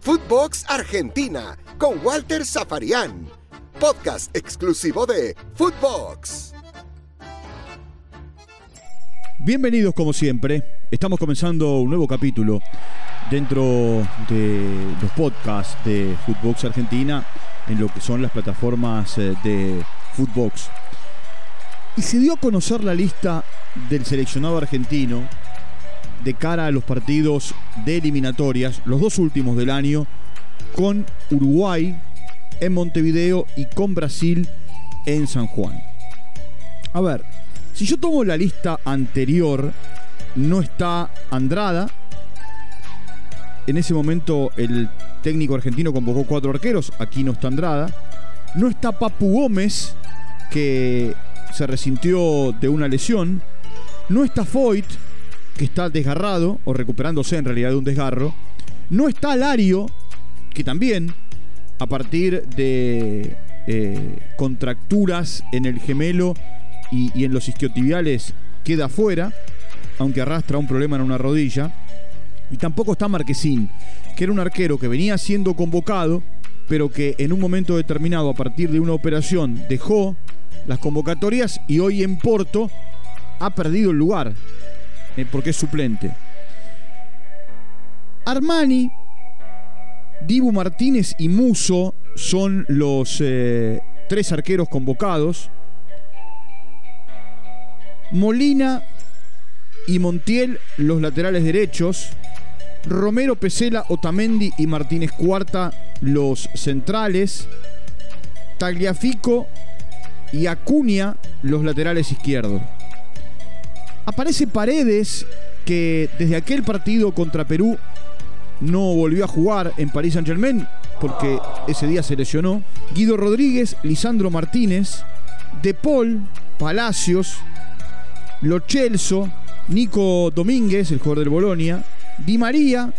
Footbox Argentina con Walter Zafarian. Podcast exclusivo de Footbox. Bienvenidos como siempre. Estamos comenzando un nuevo capítulo dentro de los podcasts de Footbox Argentina en lo que son las plataformas eh, de Footbox. Y se dio a conocer la lista del seleccionado argentino de cara a los partidos de eliminatorias, los dos últimos del año, con Uruguay en Montevideo y con Brasil en San Juan. A ver, si yo tomo la lista anterior, no está Andrada. En ese momento el técnico argentino convocó cuatro arqueros, aquí no está Andrada. No está Papu Gómez, que se resintió de una lesión. No está Foyt, que está desgarrado, o recuperándose en realidad de un desgarro. No está Lario, que también, a partir de eh, contracturas en el gemelo y, en los isquiotibiales, queda fuera, aunque arrastra un problema en una rodilla. Y tampoco está Marquesín, que era un arquero que venía siendo convocado, pero que en un momento determinado, a partir de una operación, dejó las convocatorias y hoy en Porto ha perdido el lugar. Eh, porque es suplente. Armani, Dibu Martínez y Muso son los eh, tres arqueros convocados. Molina y Montiel los laterales derechos. Romero, Pesela, Otamendi y Martínez Cuarta los centrales. Tagliafico y Acuña los laterales izquierdos. Aparece Paredes, que desde aquel partido contra Perú no volvió a jugar en París Saint Germain porque ese día se lesionó. Guido Rodríguez, Lisandro Martínez, De Paul, Palacios, Lo Celso, Nico Domínguez, el jugador del Bolonia, Di María,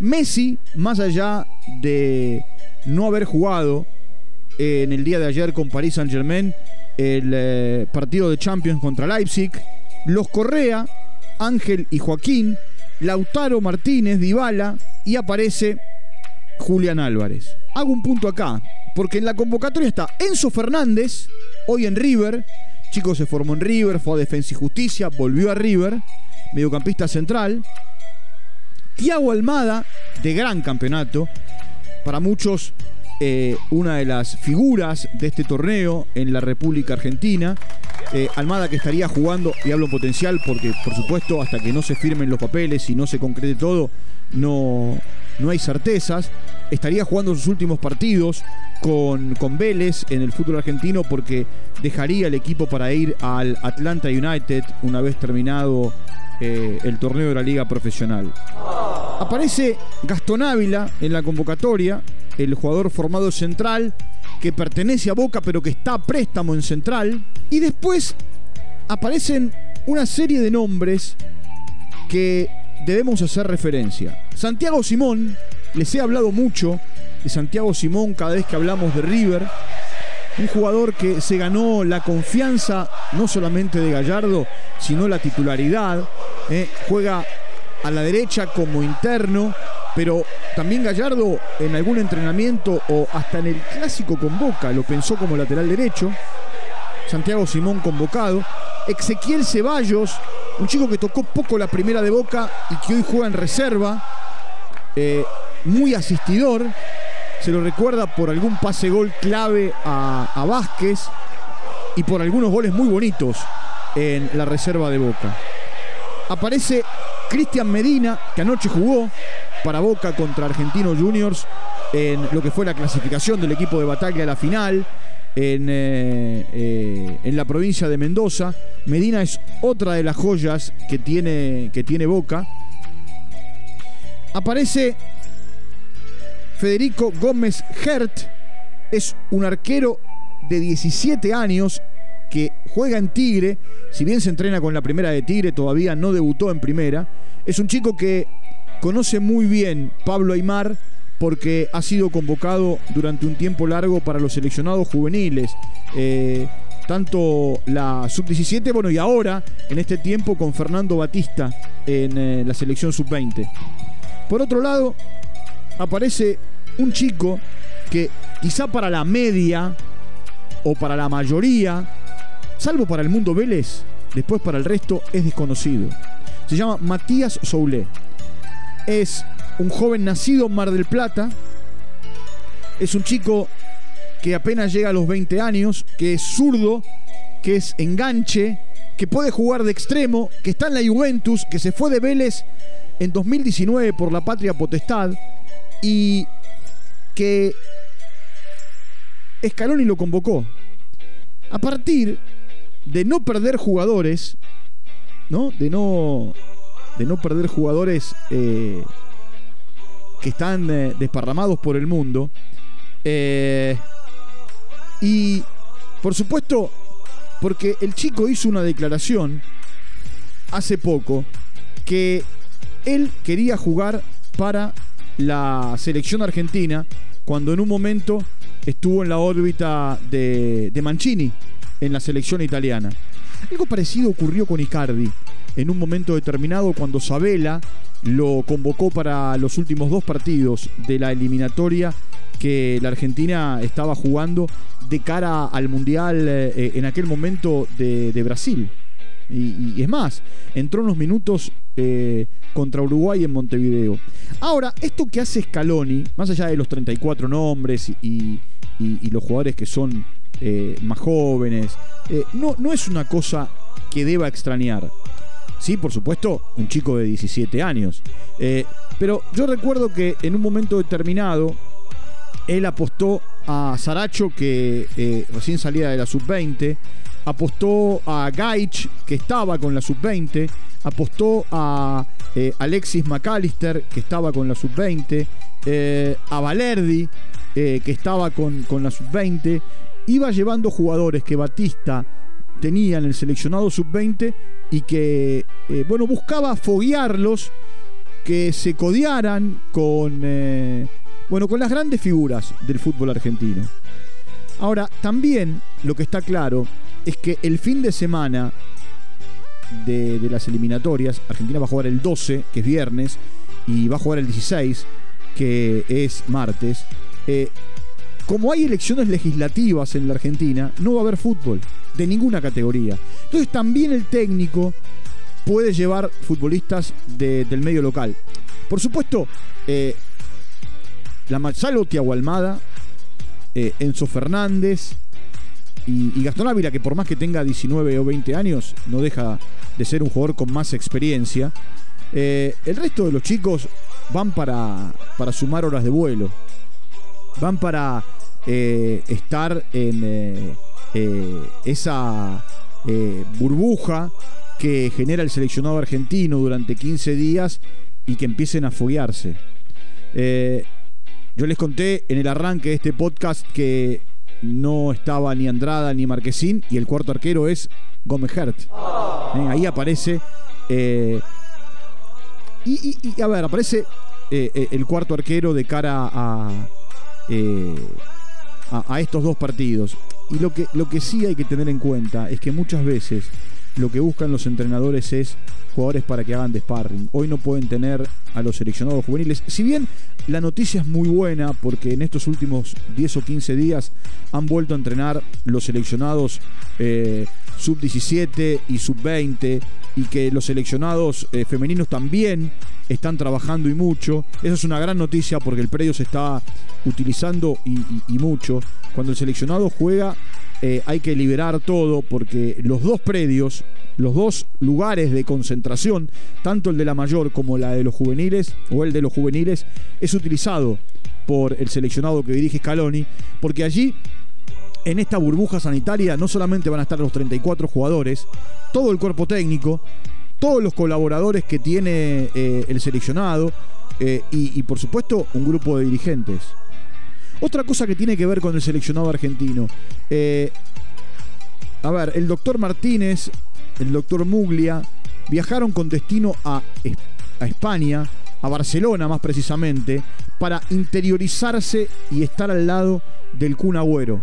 Messi, más allá de no haber jugado en el día de ayer con París Saint Germain el eh, partido de Champions contra Leipzig, los Correa, Ángel y Joaquín, Lautaro Martínez, Dybala y aparece Julián Álvarez. Hago un punto acá, porque en la convocatoria está Enzo Fernández, hoy en River, chico se formó en River, fue a Defensa y Justicia, volvió a River, mediocampista central. Tiago Almada, de gran campeonato, para muchos eh, una de las figuras de este torneo en la República Argentina. Eh, Almada que estaría jugando, y hablo en potencial porque por supuesto hasta que no se firmen los papeles y no se concrete todo, no, no hay certezas. Estaría jugando sus últimos partidos con, con Vélez en el fútbol argentino porque dejaría el equipo para ir al Atlanta United una vez terminado eh, el torneo de la liga profesional. Aparece Gastón Ávila en la convocatoria, el jugador formado central que pertenece a Boca pero que está a préstamo en central. Y después aparecen una serie de nombres que debemos hacer referencia. Santiago Simón, les he hablado mucho de Santiago Simón cada vez que hablamos de River. Un jugador que se ganó la confianza no solamente de Gallardo, sino la titularidad. Eh, juega a la derecha como interno, pero también Gallardo en algún entrenamiento o hasta en el clásico con Boca lo pensó como lateral derecho. Santiago Simón convocado. Ezequiel Ceballos, un chico que tocó poco la primera de Boca y que hoy juega en reserva. Eh, muy asistidor. Se lo recuerda por algún pase gol clave a, a Vázquez y por algunos goles muy bonitos en la reserva de Boca. Aparece Cristian Medina, que anoche jugó para Boca contra Argentinos Juniors en lo que fue la clasificación del equipo de Bataglia a la final en, eh, eh, en, la provincia de Mendoza. Medina es otra de las joyas que tiene, que tiene Boca. Aparece Federico Gómez Hert, es un arquero de 17 años que juega en Tigre, si bien se entrena con la primera de Tigre, todavía no debutó en primera. Es un chico que conoce muy bien Pablo Aymar porque ha sido convocado durante un tiempo largo para los seleccionados juveniles. Eh, tanto la sub-17, bueno, y ahora, en este tiempo, con Fernando Batista en eh, la selección sub-20. Por otro lado, aparece un chico que quizá para la media o para la mayoría, salvo para el mundo Vélez, después para el resto es desconocido. Se llama Matías Soule. Es un joven nacido en Mar del Plata. Es un chico que apenas llega a los 20 años, que es zurdo, que es enganche, que puede jugar de extremo, que está en la Juventus, que se fue de Vélez en 2019 por la patria potestad y que Scaloni lo convocó. A partir de no perder jugadores, ¿no? De no, de no perder jugadores eh, que están eh, desparramados por el mundo. Eh, y, por supuesto, porque el chico hizo una declaración hace poco que él quería jugar para la selección argentina cuando en un momento estuvo en la órbita de, Mancini en la selección italiana. Algo parecido ocurrió con Icardi en un momento determinado cuando Sabela lo convocó para los últimos dos partidos de la eliminatoria que la Argentina estaba jugando de cara al Mundial eh, en aquel momento de, Brasil. Y, es más, entró unos minutos eh, contra Uruguay en Montevideo. Ahora, esto que hace Scaloni, más allá de los 34 nombres y, los jugadores que son eh, más jóvenes, no, no es una cosa que deba extrañar. Sí, por supuesto, un chico de 17 años. pero yo recuerdo que en un momento determinado, él apostó a Saracho, que eh, recién salía de la sub-20, apostó a Gaich, que estaba con la sub-20, apostó a eh, Alexis McAllister, que estaba con la sub-20, eh, a Valerdi, que estaba con, con la sub-20, iba llevando jugadores que Batista tenía en el seleccionado sub-20 y que, bueno, buscaba foguearlos, que se codiaran con bueno, con las grandes figuras del fútbol argentino. Ahora, también lo que está claro es que el fin de semana de, las eliminatorias, Argentina va a jugar el 12, que es viernes, y va a jugar el 16, que es martes. Eh, como hay elecciones legislativas en la Argentina, no va a haber fútbol de ninguna categoría. Entonces también el técnico puede llevar futbolistas del medio local. Por supuesto, eh, la salvo Tiago Almada, eh, Enzo Fernández y, Gastón Ávila, que por más que tenga 19 o 20 años, no deja de ser un jugador con más experiencia. Eh, el resto de los chicos van para, para sumar horas de vuelo, van para eh, estar en esa burbuja que genera el seleccionado argentino durante 15 días y que empiecen a foguearse. Yo les conté en el arranque de este podcast que no estaba ni Andrada ni Marquesín y el cuarto arquero es Gómez Hert. Eh, ahí aparece. Eh, y, a ver, aparece eh, el cuarto arquero de cara a, a, estos dos partidos. Y lo que, lo que sí hay que tener en cuenta es que muchas veces lo que buscan los entrenadores es jugadores para que hagan de sparring. Hoy no pueden tener a los seleccionados juveniles. Si bien la noticia es muy buena porque en estos últimos 10 o 15 días han vuelto a entrenar los seleccionados eh, sub-17 y sub-20 y que los seleccionados eh, femeninos también están trabajando y mucho. Esa es una gran noticia porque el predio se está utilizando y mucho. Cuando el seleccionado juega eh, hay que liberar todo porque los dos predios, los dos lugares de concentración, tanto el de la mayor como la de los juveniles o el de los juveniles, es utilizado por el seleccionado que dirige Scaloni, porque allí en esta burbuja sanitaria no solamente van a estar los 34 jugadores, todo el cuerpo técnico, todos los colaboradores que tiene eh, el seleccionado eh, y por supuesto un grupo de dirigentes. Otra cosa que tiene que ver con el seleccionado argentino. Eh, a ver, el doctor Martínez, el doctor Muglia, viajaron con destino a, a España, a Barcelona más precisamente, para interiorizarse y estar al lado del Kun Agüero.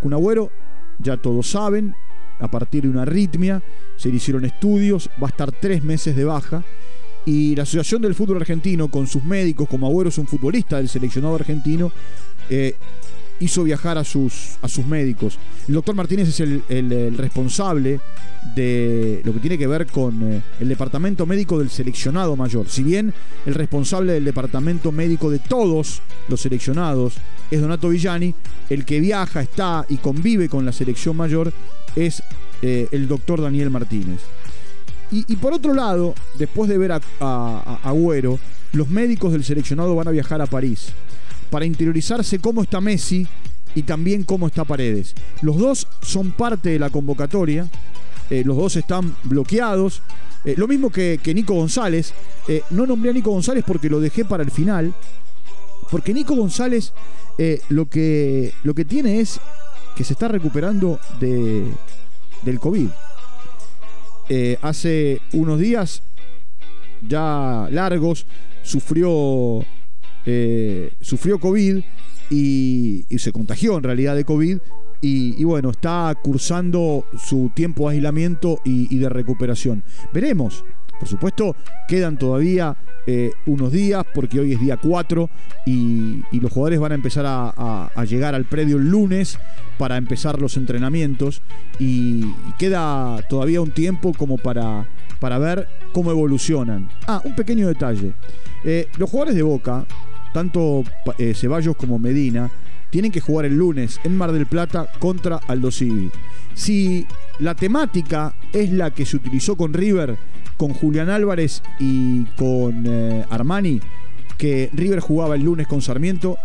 Kun Agüero, ya todos saben, a partir de una arritmia, se le hicieron estudios, va a estar tres meses de baja Y la Asociación del Fútbol Argentino, con sus médicos, como Agüero es un futbolista del seleccionado argentino, eh, hizo viajar a sus, a sus médicos. El doctor Martínez es el, responsable de lo que tiene que ver con eh, el departamento médico del seleccionado mayor. Si bien el responsable del departamento médico de todos los seleccionados es Donato Villani, el que viaja, está y convive con la selección mayor es eh, el doctor Daniel Martínez. Y, por otro lado, después de ver a, a Agüero, los médicos del seleccionado van a viajar a París para interiorizarse cómo está Messi y también cómo está Paredes. Los dos son parte de la convocatoria, eh, los dos están bloqueados. Eh, lo mismo que, Nico González. No nombré a Nico González porque lo dejé para el final. Porque Nico González lo, que, lo que tiene es que se está recuperando de, del COVID. hace unos días ya largos sufrió eh, sufrió COVID y, se contagió en realidad de COVID. Y, bueno, está cursando su tiempo de aislamiento y, de recuperación. Veremos. Por supuesto, quedan todavía eh, unos días porque hoy es día 4 y, los jugadores van a empezar a, llegar al predio el lunes para empezar los entrenamientos y, queda todavía un tiempo como para, para ver cómo evolucionan. Ah, un pequeño detalle. Eh, los jugadores de Boca tanto eh, Ceballos como Medina tienen que jugar el lunes en Mar del Plata contra Aldo Civi. Si la temática es la que se utilizó con River, con Julián Álvarez y con eh, Armani, que River jugaba el lunes con Sarmiento,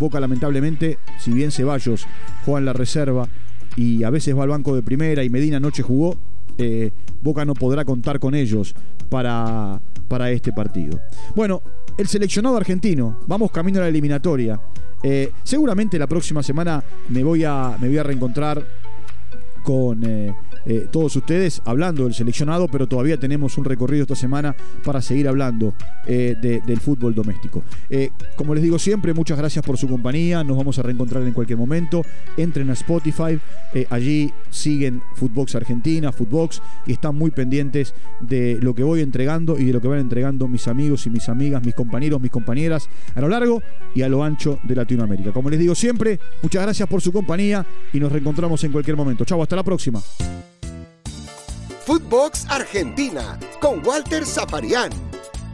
Boca lamentablemente, si bien Ceballos juega en la reserva y a veces va al banco de primera y Medina anoche jugó, eh, Boca no podrá contar con ellos para, para este partido. Bueno, el seleccionado argentino, vamos camino a la eliminatoria. Eh, seguramente la próxima semana me voy a, me voy a reencontrar con eh, eh, todos ustedes hablando del seleccionado, pero todavía tenemos un recorrido esta semana para seguir hablando eh, del fútbol doméstico. como les digo siempre, muchas gracias por su compañía, nos vamos a reencontrar en cualquier momento. Entren a Spotify, allí siguen Footbox Argentina, Footbox, y están muy pendientes de lo que voy entregando y de lo que van entregando mis amigos y mis amigas, mis compañeros, mis compañeras a lo largo y a lo ancho de Latinoamérica. Como les digo siempre, muchas gracias por su compañía y nos reencontramos en cualquier momento. Chau, hasta la próxima. Footbox Argentina con Walter Zafarian,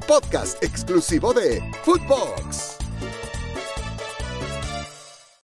podcast exclusivo de Footbox.